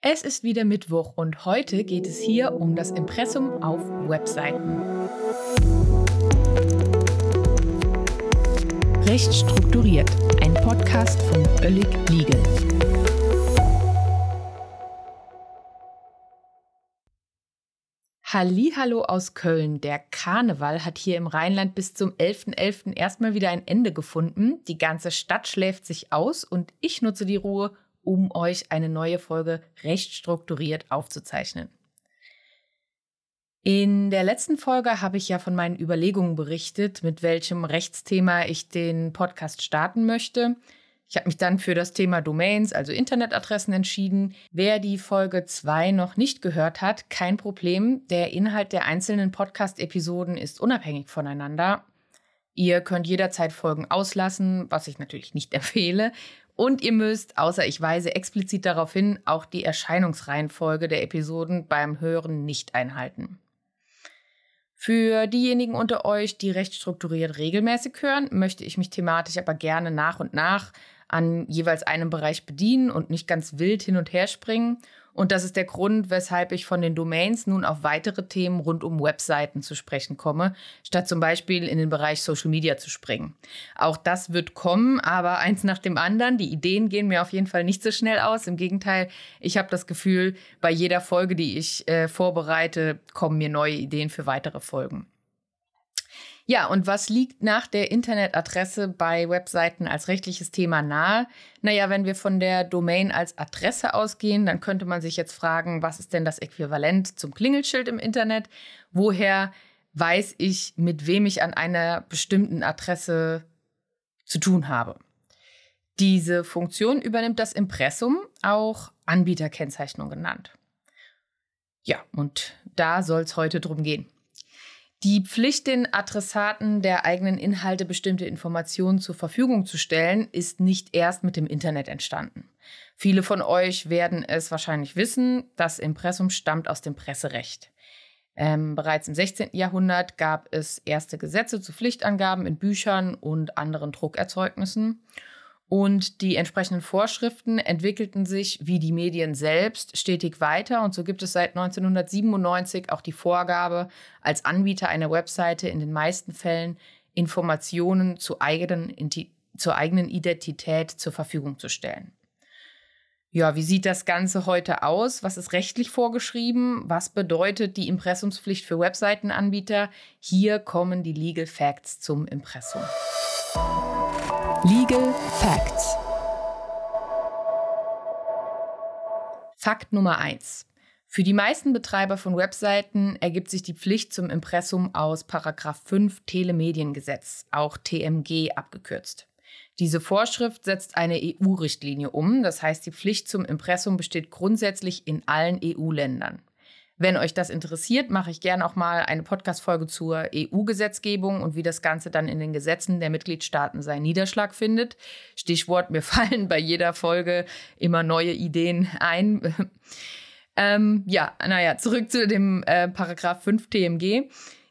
Es ist wieder Mittwoch und heute geht es hier um das Impressum auf Webseiten. Recht strukturiert, ein Podcast von Oellig Legal. Hallo aus Köln. Der Karneval hat hier im Rheinland bis zum 11.11. .11. erstmal wieder ein Ende gefunden. Die ganze Stadt schläft sich aus und ich nutze die Ruhe, um euch eine neue Folge recht strukturiert aufzuzeichnen. In der letzten Folge habe ich ja von meinen Überlegungen berichtet, mit welchem Rechtsthema ich den Podcast starten möchte. Ich habe mich dann für das Thema Domains, also Internetadressen entschieden. Wer die Folge 2 noch nicht gehört hat, kein Problem. Der Inhalt der einzelnen Podcast-Episoden ist unabhängig voneinander. Ihr könnt jederzeit Folgen auslassen, was ich natürlich nicht empfehle. Und ihr müsst, außer ich weise explizit darauf hin, auch die Erscheinungsreihenfolge der Episoden beim Hören nicht einhalten. Für diejenigen unter euch, die recht strukturiert regelmäßig hören, möchte ich mich thematisch aber gerne nach und nach an jeweils einem Bereich bedienen und nicht ganz wild hin und her springen und das ist der Grund, weshalb ich von den Domains nun auf weitere Themen rund um Webseiten zu sprechen komme, statt zum Beispiel in den Bereich Social Media zu springen. Auch das wird kommen, aber eins nach dem anderen. Die Ideen gehen mir auf jeden Fall nicht so schnell aus. Im Gegenteil, ich habe das Gefühl, bei jeder Folge, die ich äh, vorbereite, kommen mir neue Ideen für weitere Folgen. Ja, und was liegt nach der Internetadresse bei Webseiten als rechtliches Thema nahe? Naja, wenn wir von der Domain als Adresse ausgehen, dann könnte man sich jetzt fragen, was ist denn das Äquivalent zum Klingelschild im Internet? Woher weiß ich, mit wem ich an einer bestimmten Adresse zu tun habe? Diese Funktion übernimmt das Impressum, auch Anbieterkennzeichnung genannt. Ja, und da soll es heute drum gehen. Die Pflicht, den Adressaten der eigenen Inhalte bestimmte Informationen zur Verfügung zu stellen, ist nicht erst mit dem Internet entstanden. Viele von euch werden es wahrscheinlich wissen, das Impressum stammt aus dem Presserecht. Ähm, bereits im 16. Jahrhundert gab es erste Gesetze zu Pflichtangaben in Büchern und anderen Druckerzeugnissen. Und die entsprechenden Vorschriften entwickelten sich wie die Medien selbst stetig weiter. Und so gibt es seit 1997 auch die Vorgabe, als Anbieter einer Webseite in den meisten Fällen Informationen zu eigenen, zur eigenen Identität zur Verfügung zu stellen. Ja, wie sieht das Ganze heute aus? Was ist rechtlich vorgeschrieben? Was bedeutet die Impressumspflicht für Webseitenanbieter? Hier kommen die Legal Facts zum Impressum. Legal Facts. Fakt Nummer 1. Für die meisten Betreiber von Webseiten ergibt sich die Pflicht zum Impressum aus 5 Telemediengesetz, auch TMG abgekürzt. Diese Vorschrift setzt eine EU-Richtlinie um, das heißt die Pflicht zum Impressum besteht grundsätzlich in allen EU-Ländern. Wenn euch das interessiert, mache ich gerne auch mal eine Podcast-Folge zur EU-Gesetzgebung und wie das Ganze dann in den Gesetzen der Mitgliedstaaten seinen Niederschlag findet. Stichwort, mir fallen bei jeder Folge immer neue Ideen ein. ähm, ja, naja, zurück zu dem äh, Paragraph 5 TMG.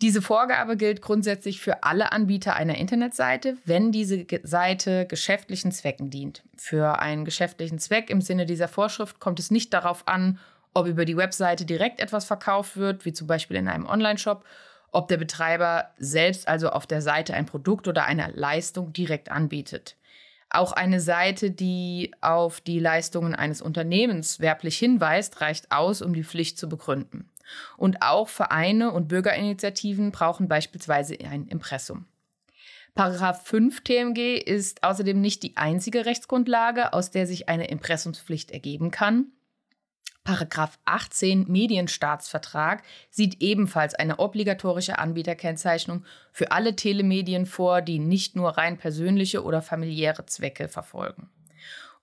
Diese Vorgabe gilt grundsätzlich für alle Anbieter einer Internetseite, wenn diese Seite geschäftlichen Zwecken dient. Für einen geschäftlichen Zweck im Sinne dieser Vorschrift kommt es nicht darauf an, ob über die Webseite direkt etwas verkauft wird, wie zum Beispiel in einem Online-Shop, ob der Betreiber selbst also auf der Seite ein Produkt oder eine Leistung direkt anbietet. Auch eine Seite, die auf die Leistungen eines Unternehmens werblich hinweist, reicht aus, um die Pflicht zu begründen. Und auch Vereine und Bürgerinitiativen brauchen beispielsweise ein Impressum. Paragraph 5 TMG ist außerdem nicht die einzige Rechtsgrundlage, aus der sich eine Impressumspflicht ergeben kann. Paragraph 18 Medienstaatsvertrag sieht ebenfalls eine obligatorische Anbieterkennzeichnung für alle Telemedien vor, die nicht nur rein persönliche oder familiäre Zwecke verfolgen.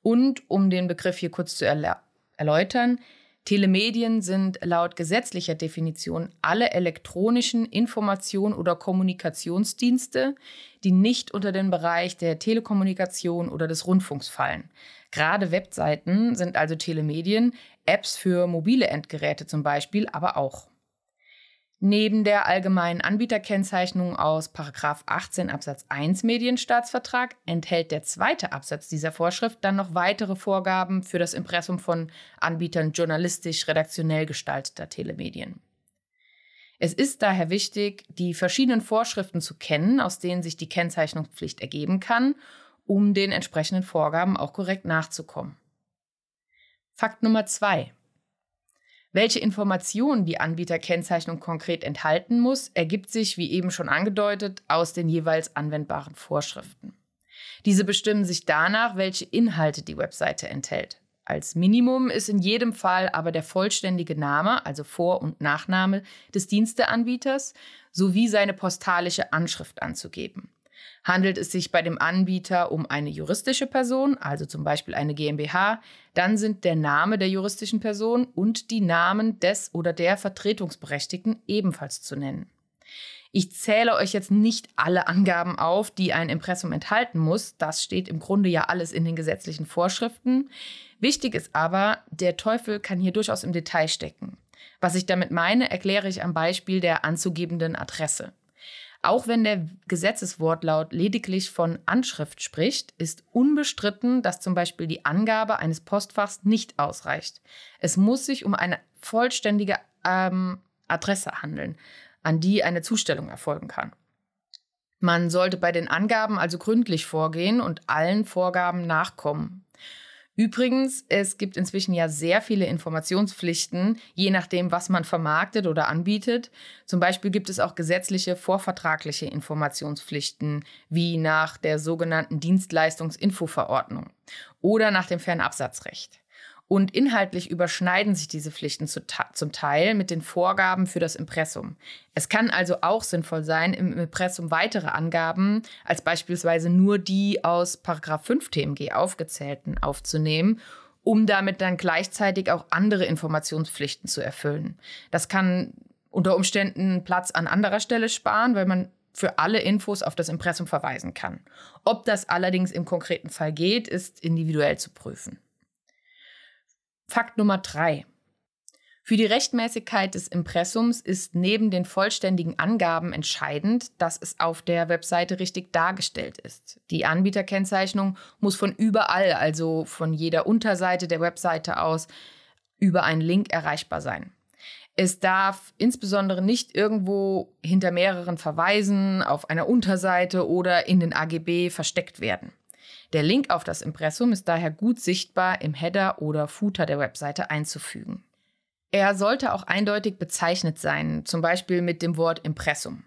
Und um den Begriff hier kurz zu erläutern, Telemedien sind laut gesetzlicher Definition alle elektronischen Information- oder Kommunikationsdienste, die nicht unter den Bereich der Telekommunikation oder des Rundfunks fallen. Gerade Webseiten sind also Telemedien, Apps für mobile Endgeräte zum Beispiel, aber auch. Neben der allgemeinen Anbieterkennzeichnung aus 18 Absatz 1 Medienstaatsvertrag enthält der zweite Absatz dieser Vorschrift dann noch weitere Vorgaben für das Impressum von Anbietern journalistisch-redaktionell gestalteter Telemedien. Es ist daher wichtig, die verschiedenen Vorschriften zu kennen, aus denen sich die Kennzeichnungspflicht ergeben kann, um den entsprechenden Vorgaben auch korrekt nachzukommen. Fakt Nummer zwei. Welche Informationen die Anbieterkennzeichnung konkret enthalten muss, ergibt sich, wie eben schon angedeutet, aus den jeweils anwendbaren Vorschriften. Diese bestimmen sich danach, welche Inhalte die Webseite enthält. Als Minimum ist in jedem Fall aber der vollständige Name, also Vor- und Nachname des Diensteanbieters sowie seine postalische Anschrift anzugeben. Handelt es sich bei dem Anbieter um eine juristische Person, also zum Beispiel eine GmbH, dann sind der Name der juristischen Person und die Namen des oder der Vertretungsberechtigten ebenfalls zu nennen. Ich zähle euch jetzt nicht alle Angaben auf, die ein Impressum enthalten muss. Das steht im Grunde ja alles in den gesetzlichen Vorschriften. Wichtig ist aber, der Teufel kann hier durchaus im Detail stecken. Was ich damit meine, erkläre ich am Beispiel der anzugebenden Adresse. Auch wenn der Gesetzeswortlaut lediglich von Anschrift spricht, ist unbestritten, dass zum Beispiel die Angabe eines Postfachs nicht ausreicht. Es muss sich um eine vollständige ähm, Adresse handeln, an die eine Zustellung erfolgen kann. Man sollte bei den Angaben also gründlich vorgehen und allen Vorgaben nachkommen. Übrigens, es gibt inzwischen ja sehr viele Informationspflichten, je nachdem, was man vermarktet oder anbietet. Zum Beispiel gibt es auch gesetzliche vorvertragliche Informationspflichten, wie nach der sogenannten Dienstleistungsinfoverordnung oder nach dem Fernabsatzrecht. Und inhaltlich überschneiden sich diese Pflichten zum Teil mit den Vorgaben für das Impressum. Es kann also auch sinnvoll sein, im Impressum weitere Angaben als beispielsweise nur die aus 5 TMG aufgezählten aufzunehmen, um damit dann gleichzeitig auch andere Informationspflichten zu erfüllen. Das kann unter Umständen Platz an anderer Stelle sparen, weil man für alle Infos auf das Impressum verweisen kann. Ob das allerdings im konkreten Fall geht, ist individuell zu prüfen. Fakt Nummer drei. Für die Rechtmäßigkeit des Impressums ist neben den vollständigen Angaben entscheidend, dass es auf der Webseite richtig dargestellt ist. Die Anbieterkennzeichnung muss von überall, also von jeder Unterseite der Webseite aus, über einen Link erreichbar sein. Es darf insbesondere nicht irgendwo hinter mehreren Verweisen auf einer Unterseite oder in den AGB versteckt werden. Der Link auf das Impressum ist daher gut sichtbar im Header oder Footer der Webseite einzufügen. Er sollte auch eindeutig bezeichnet sein, zum Beispiel mit dem Wort Impressum.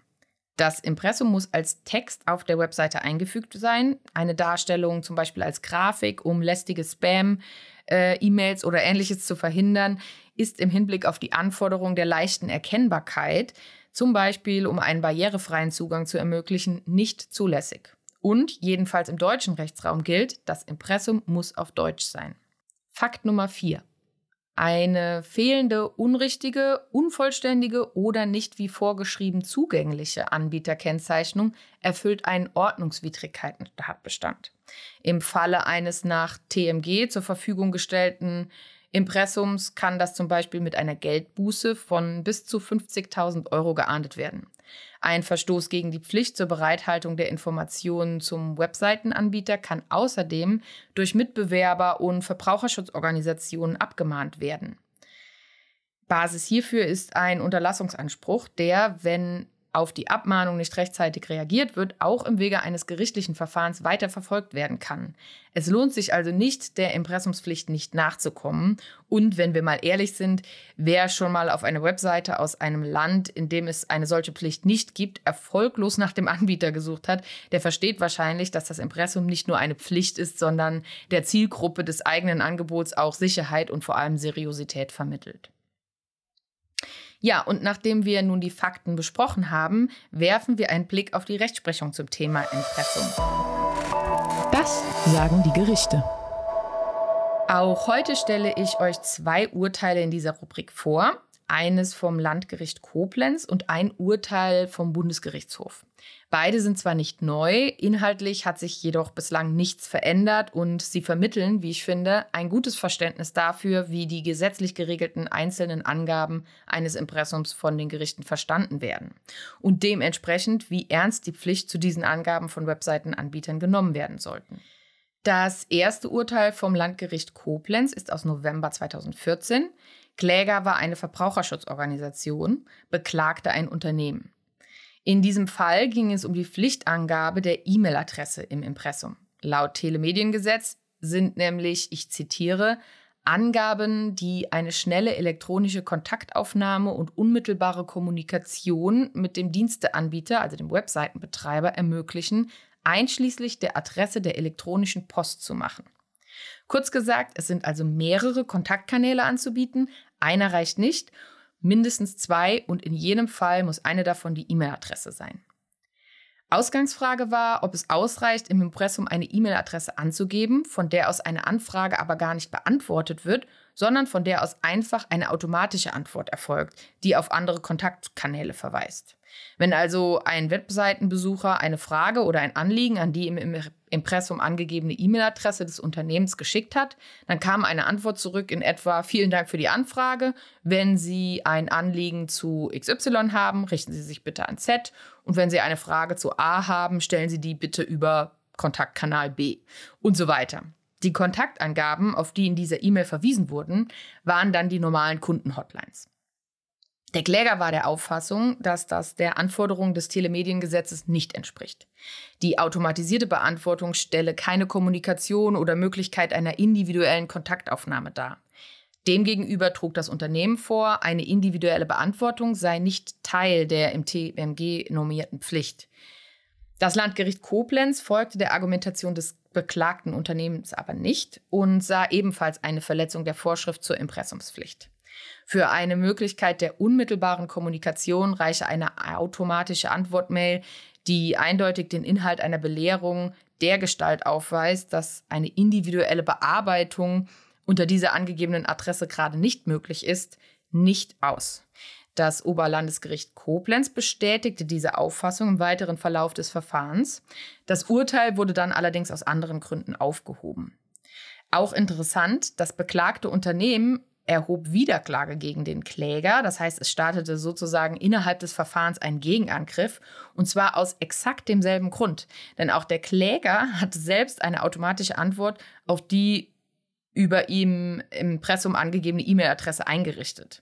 Das Impressum muss als Text auf der Webseite eingefügt sein, eine Darstellung zum Beispiel als Grafik, um lästige Spam, äh, oder ähnliches zu verhindern, ist im Hinblick auf die Anforderung der leichten Erkennbarkeit, zum Beispiel um einen barrierefreien Zugang zu ermöglichen, nicht zulässig. Und jedenfalls im deutschen Rechtsraum gilt, das Impressum muss auf Deutsch sein. Fakt Nummer 4. Eine fehlende, unrichtige, unvollständige oder nicht wie vorgeschrieben zugängliche Anbieterkennzeichnung erfüllt einen Ordnungswidrigkeitentatbestand. Im Falle eines nach TMG zur Verfügung gestellten Impressums kann das zum Beispiel mit einer Geldbuße von bis zu 50.000 Euro geahndet werden. Ein Verstoß gegen die Pflicht zur Bereithaltung der Informationen zum Webseitenanbieter kann außerdem durch Mitbewerber und Verbraucherschutzorganisationen abgemahnt werden. Basis hierfür ist ein Unterlassungsanspruch, der, wenn auf die Abmahnung nicht rechtzeitig reagiert wird, auch im Wege eines gerichtlichen Verfahrens weiter verfolgt werden kann. Es lohnt sich also nicht, der Impressumspflicht nicht nachzukommen. Und wenn wir mal ehrlich sind, wer schon mal auf eine Webseite aus einem Land, in dem es eine solche Pflicht nicht gibt, erfolglos nach dem Anbieter gesucht hat, der versteht wahrscheinlich, dass das Impressum nicht nur eine Pflicht ist, sondern der Zielgruppe des eigenen Angebots auch Sicherheit und vor allem Seriosität vermittelt. Ja, und nachdem wir nun die Fakten besprochen haben, werfen wir einen Blick auf die Rechtsprechung zum Thema Impressum. Das sagen die Gerichte. Auch heute stelle ich euch zwei Urteile in dieser Rubrik vor. eines vom Landgericht Koblenz und ein Urteil vom Bundesgerichtshof. Beide sind zwar nicht neu, inhaltlich hat sich jedoch bislang nichts verändert und sie vermitteln, wie ich finde, ein gutes Verständnis dafür, wie die gesetzlich geregelten einzelnen Angaben eines Impressums von den Gerichten verstanden werden und dementsprechend, wie ernst die Pflicht zu diesen Angaben von Webseitenanbietern genommen werden sollten. Das erste Urteil vom Landgericht Koblenz ist aus November 2014. Kläger war eine Verbraucherschutzorganisation, beklagte ein Unternehmen. In diesem Fall ging es um die Pflichtangabe der E-Mail-Adresse im Impressum. Laut Telemediengesetz sind nämlich, ich zitiere, Angaben, die eine schnelle elektronische Kontaktaufnahme und unmittelbare Kommunikation mit dem Diensteanbieter, also dem Webseitenbetreiber, ermöglichen, einschließlich der Adresse der elektronischen Post zu machen. Kurz gesagt, es sind also mehrere Kontaktkanäle anzubieten, einer reicht nicht mindestens zwei und in jedem Fall muss eine davon die E-Mail-Adresse sein. Ausgangsfrage war, ob es ausreicht, im Impressum eine E-Mail-Adresse anzugeben, von der aus eine Anfrage aber gar nicht beantwortet wird, sondern von der aus einfach eine automatische Antwort erfolgt, die auf andere Kontaktkanäle verweist. Wenn also ein Webseitenbesucher eine Frage oder ein Anliegen an die im Impressum angegebene E-Mail-Adresse des Unternehmens geschickt hat, dann kam eine Antwort zurück in etwa Vielen Dank für die Anfrage. Wenn Sie ein Anliegen zu XY haben, richten Sie sich bitte an Z. Und wenn Sie eine Frage zu A haben, stellen Sie die bitte über Kontaktkanal B und so weiter. Die Kontaktangaben, auf die in dieser E-Mail verwiesen wurden, waren dann die normalen Kundenhotlines. Der Kläger war der Auffassung, dass das der Anforderung des Telemediengesetzes nicht entspricht. Die automatisierte Beantwortung stelle keine Kommunikation oder Möglichkeit einer individuellen Kontaktaufnahme dar. Demgegenüber trug das Unternehmen vor, eine individuelle Beantwortung sei nicht Teil der im TMG normierten Pflicht. Das Landgericht Koblenz folgte der Argumentation des beklagten Unternehmens aber nicht und sah ebenfalls eine Verletzung der Vorschrift zur Impressumspflicht. Für eine Möglichkeit der unmittelbaren Kommunikation reiche eine automatische Antwortmail, die eindeutig den Inhalt einer Belehrung der Gestalt aufweist, dass eine individuelle Bearbeitung unter dieser angegebenen Adresse gerade nicht möglich ist, nicht aus. Das Oberlandesgericht Koblenz bestätigte diese Auffassung im weiteren Verlauf des Verfahrens. Das Urteil wurde dann allerdings aus anderen Gründen aufgehoben. Auch interessant, das beklagte Unternehmen erhob Wiederklage gegen den Kläger. Das heißt, es startete sozusagen innerhalb des Verfahrens ein Gegenangriff. Und zwar aus exakt demselben Grund. Denn auch der Kläger hat selbst eine automatische Antwort auf die über ihm im Impressum angegebene E-Mail-Adresse eingerichtet.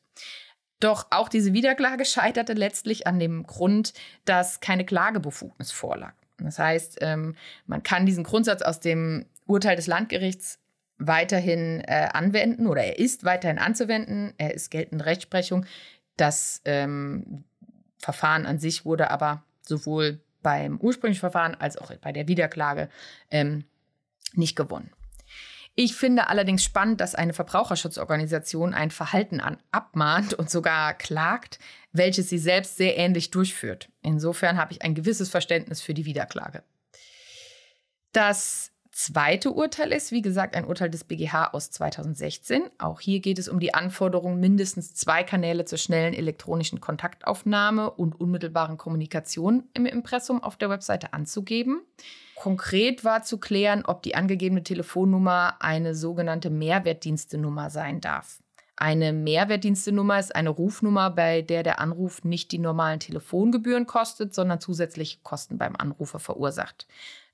Doch auch diese Wiederklage scheiterte letztlich an dem Grund, dass keine Klagebefugnis vorlag. Das heißt, ähm, man kann diesen Grundsatz aus dem Urteil des Landgerichts weiterhin äh, anwenden oder er ist weiterhin anzuwenden. Er ist geltende Rechtsprechung. Das ähm, Verfahren an sich wurde aber sowohl beim ursprünglichen Verfahren als auch bei der Wiederklage ähm, nicht gewonnen. Ich finde allerdings spannend, dass eine Verbraucherschutzorganisation ein Verhalten an abmahnt und sogar klagt, welches sie selbst sehr ähnlich durchführt. Insofern habe ich ein gewisses Verständnis für die Wiederklage. Das zweite Urteil ist, wie gesagt, ein Urteil des BGH aus 2016. Auch hier geht es um die Anforderung, mindestens zwei Kanäle zur schnellen elektronischen Kontaktaufnahme und unmittelbaren Kommunikation im Impressum auf der Webseite anzugeben. Konkret war zu klären, ob die angegebene Telefonnummer eine sogenannte Mehrwertdienstenummer sein darf. Eine Mehrwertdienstenummer ist eine Rufnummer, bei der der Anruf nicht die normalen Telefongebühren kostet, sondern zusätzliche Kosten beim Anrufer verursacht.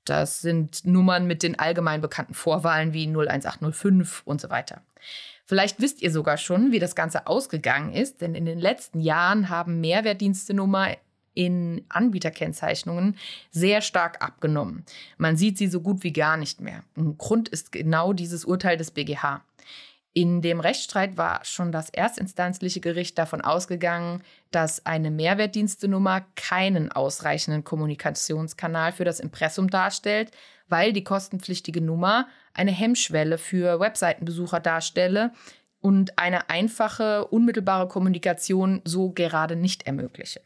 Das sind Nummern mit den allgemein bekannten Vorwahlen wie 01805 und so weiter. Vielleicht wisst ihr sogar schon, wie das Ganze ausgegangen ist, denn in den letzten Jahren haben Mehrwertdienstenummer in Anbieterkennzeichnungen sehr stark abgenommen. Man sieht sie so gut wie gar nicht mehr. Ein Grund ist genau dieses Urteil des BGH. In dem Rechtsstreit war schon das erstinstanzliche Gericht davon ausgegangen, dass eine Mehrwertdienstenummer keinen ausreichenden Kommunikationskanal für das Impressum darstellt, weil die kostenpflichtige Nummer eine Hemmschwelle für Webseitenbesucher darstelle und eine einfache, unmittelbare Kommunikation so gerade nicht ermögliche.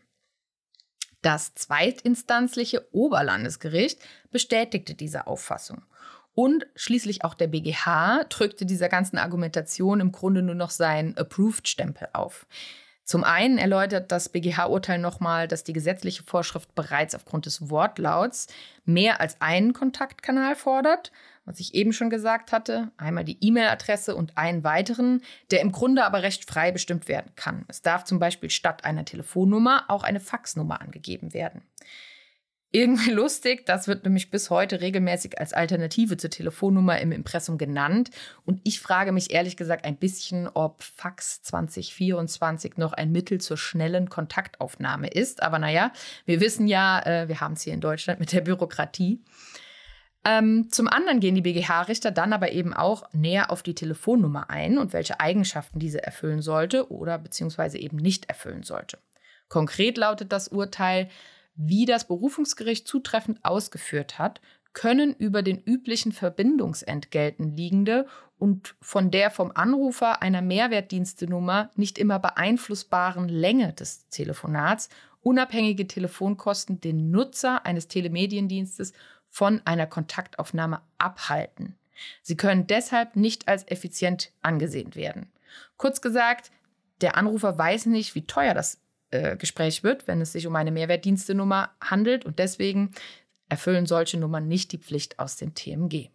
Das zweitinstanzliche Oberlandesgericht bestätigte diese Auffassung und schließlich auch der BGH drückte dieser ganzen Argumentation im Grunde nur noch seinen Approved-Stempel auf. Zum einen erläutert das BGH-Urteil nochmal, dass die gesetzliche Vorschrift bereits aufgrund des Wortlauts mehr als einen Kontaktkanal fordert, was ich eben schon gesagt hatte, einmal die E-Mail-Adresse und einen weiteren, der im Grunde aber recht frei bestimmt werden kann. Es darf zum Beispiel statt einer Telefonnummer auch eine Faxnummer angegeben werden. Irgendwie lustig, das wird nämlich bis heute regelmäßig als Alternative zur Telefonnummer im Impressum genannt. Und ich frage mich ehrlich gesagt ein bisschen, ob Fax 2024 noch ein Mittel zur schnellen Kontaktaufnahme ist. Aber naja, wir wissen ja, äh, wir haben es hier in Deutschland mit der Bürokratie. Ähm, zum anderen gehen die BGH-Richter dann aber eben auch näher auf die Telefonnummer ein und welche Eigenschaften diese erfüllen sollte oder beziehungsweise eben nicht erfüllen sollte. Konkret lautet das Urteil, wie das Berufungsgericht zutreffend ausgeführt hat, können über den üblichen Verbindungsentgelten liegende und von der vom Anrufer einer Mehrwertdienstenummer nicht immer beeinflussbaren Länge des Telefonats unabhängige Telefonkosten den Nutzer eines Telemediendienstes von einer Kontaktaufnahme abhalten. Sie können deshalb nicht als effizient angesehen werden. Kurz gesagt, der Anrufer weiß nicht, wie teuer das äh, Gespräch wird, wenn es sich um eine Mehrwertdienstenummer handelt. Und deswegen erfüllen solche Nummern nicht die Pflicht aus dem TMG.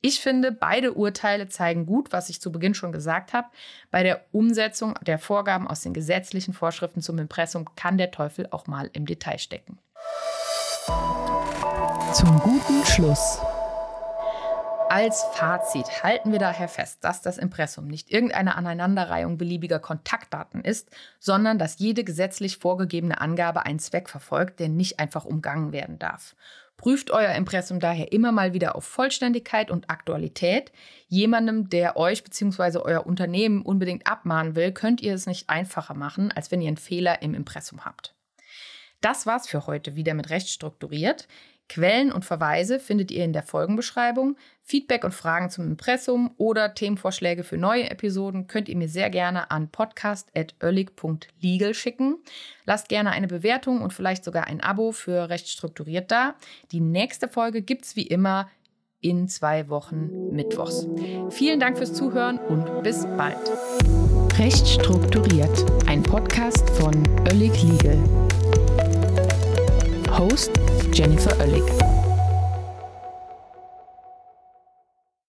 Ich finde, beide Urteile zeigen gut, was ich zu Beginn schon gesagt habe. Bei der Umsetzung der Vorgaben aus den gesetzlichen Vorschriften zum Impressum kann der Teufel auch mal im Detail stecken. Zum guten Schluss. Als Fazit halten wir daher fest, dass das Impressum nicht irgendeine Aneinanderreihung beliebiger Kontaktdaten ist, sondern dass jede gesetzlich vorgegebene Angabe einen Zweck verfolgt, der nicht einfach umgangen werden darf. Prüft euer Impressum daher immer mal wieder auf Vollständigkeit und Aktualität. Jemandem, der euch bzw. euer Unternehmen unbedingt abmahnen will, könnt ihr es nicht einfacher machen, als wenn ihr einen Fehler im Impressum habt. Das war's für heute wieder mit Recht strukturiert. Quellen und Verweise findet ihr in der Folgenbeschreibung. Feedback und Fragen zum Impressum oder Themenvorschläge für neue Episoden könnt ihr mir sehr gerne an podcast.oellig.legal schicken. Lasst gerne eine Bewertung und vielleicht sogar ein Abo für Recht strukturiert da. Die nächste Folge gibt's wie immer in zwei Wochen Mittwochs. Vielen Dank fürs Zuhören und bis bald. Recht strukturiert, ein Podcast von Oellig Legal. Host Jennifer Oellig.